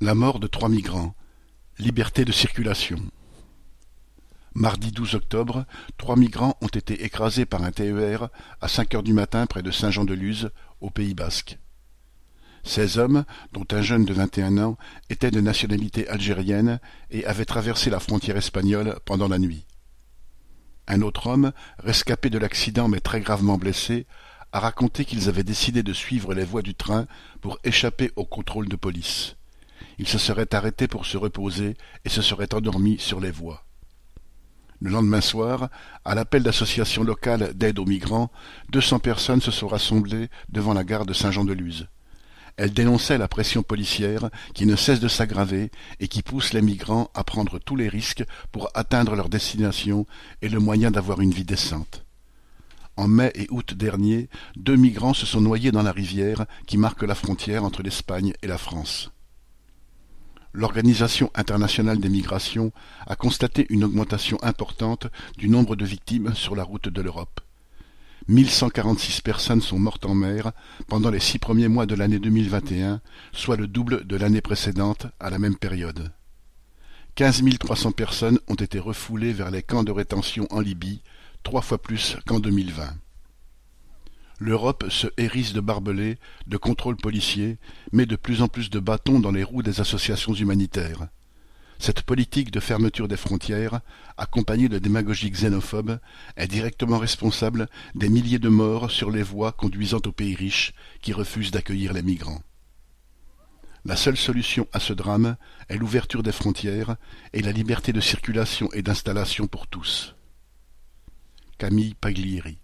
La mort de trois migrants. Liberté de circulation. Mardi 12 octobre, trois migrants ont été écrasés par un TER à cinq heures du matin près de Saint-Jean-de-Luz, au Pays basque. Ces hommes, dont un jeune de vingt et un ans, étaient de nationalité algérienne et avaient traversé la frontière espagnole pendant la nuit. Un autre homme, rescapé de l'accident mais très gravement blessé, a raconté qu'ils avaient décidé de suivre les voies du train pour échapper au contrôle de police il se serait arrêté pour se reposer et se serait endormi sur les voies. Le lendemain soir, à l'appel d'associations locales d'aide aux migrants, deux cents personnes se sont rassemblées devant la gare de Saint-Jean-de-Luz. Elles dénonçaient la pression policière qui ne cesse de s'aggraver et qui pousse les migrants à prendre tous les risques pour atteindre leur destination et le moyen d'avoir une vie décente. En mai et août dernier, deux migrants se sont noyés dans la rivière qui marque la frontière entre l'Espagne et la France l'Organisation internationale des migrations a constaté une augmentation importante du nombre de victimes sur la route de l'Europe. 1146 personnes sont mortes en mer pendant les six premiers mois de l'année 2021, soit le double de l'année précédente à la même période. 15 300 personnes ont été refoulées vers les camps de rétention en Libye, trois fois plus qu'en 2020. L'Europe se hérisse de barbelés, de contrôles policiers, met de plus en plus de bâtons dans les roues des associations humanitaires. Cette politique de fermeture des frontières, accompagnée de démagogie xénophobe, est directement responsable des milliers de morts sur les voies conduisant aux pays riches qui refusent d'accueillir les migrants. La seule solution à ce drame est l'ouverture des frontières et la liberté de circulation et d'installation pour tous. Camille Paglieri